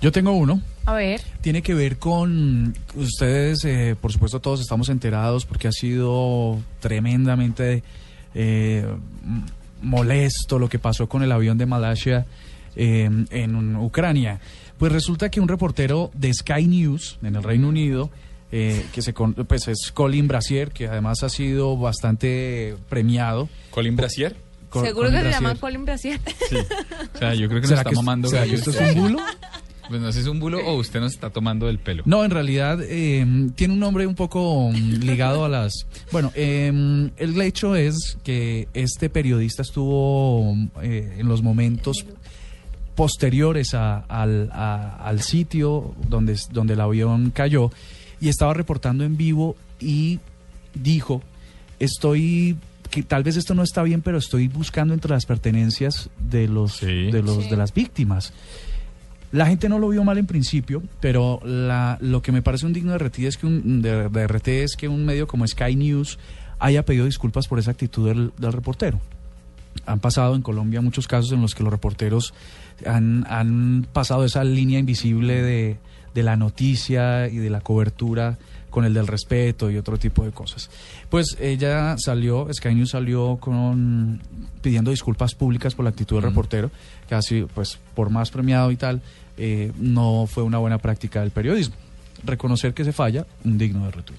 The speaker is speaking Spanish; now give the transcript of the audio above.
Yo tengo uno. A ver. Tiene que ver con ustedes, eh, por supuesto, todos estamos enterados porque ha sido tremendamente eh, molesto lo que pasó con el avión de Malasia eh, en Ucrania. Pues resulta que un reportero de Sky News en el Reino Unido, eh, que se pues es Colin Brasier, que además ha sido bastante premiado. ¿Colin Brasier? Col Seguro Colin que Brasier. se llama Colin Brasier. Sí. O sea, yo creo que nos está mamando ¿será que esto es un bulo? Pues no sé si es un bulo o usted nos está tomando del pelo. No, en realidad eh, tiene un nombre un poco mm, ligado a las... Bueno, eh, el hecho es que este periodista estuvo eh, en los momentos posteriores a, al, al, sitio donde, donde el avión cayó y estaba reportando en vivo y dijo, estoy que tal vez esto no está bien, pero estoy buscando entre las pertenencias de los, de, los sí. de las víctimas. La gente no lo vio mal en principio, pero la, lo que me parece un digno de RT es que un, de, RT es que un medio como Sky News haya pedido disculpas por esa actitud del, del reportero. Han pasado en Colombia muchos casos en los que los reporteros han, han pasado esa línea invisible de, de, la noticia y de la cobertura con el del respeto y otro tipo de cosas. Pues ella salió, Sky News salió con pidiendo disculpas públicas por la actitud del reportero, que así, pues, por más premiado y tal, eh, no fue una buena práctica del periodismo. Reconocer que se falla, un digno de retweet.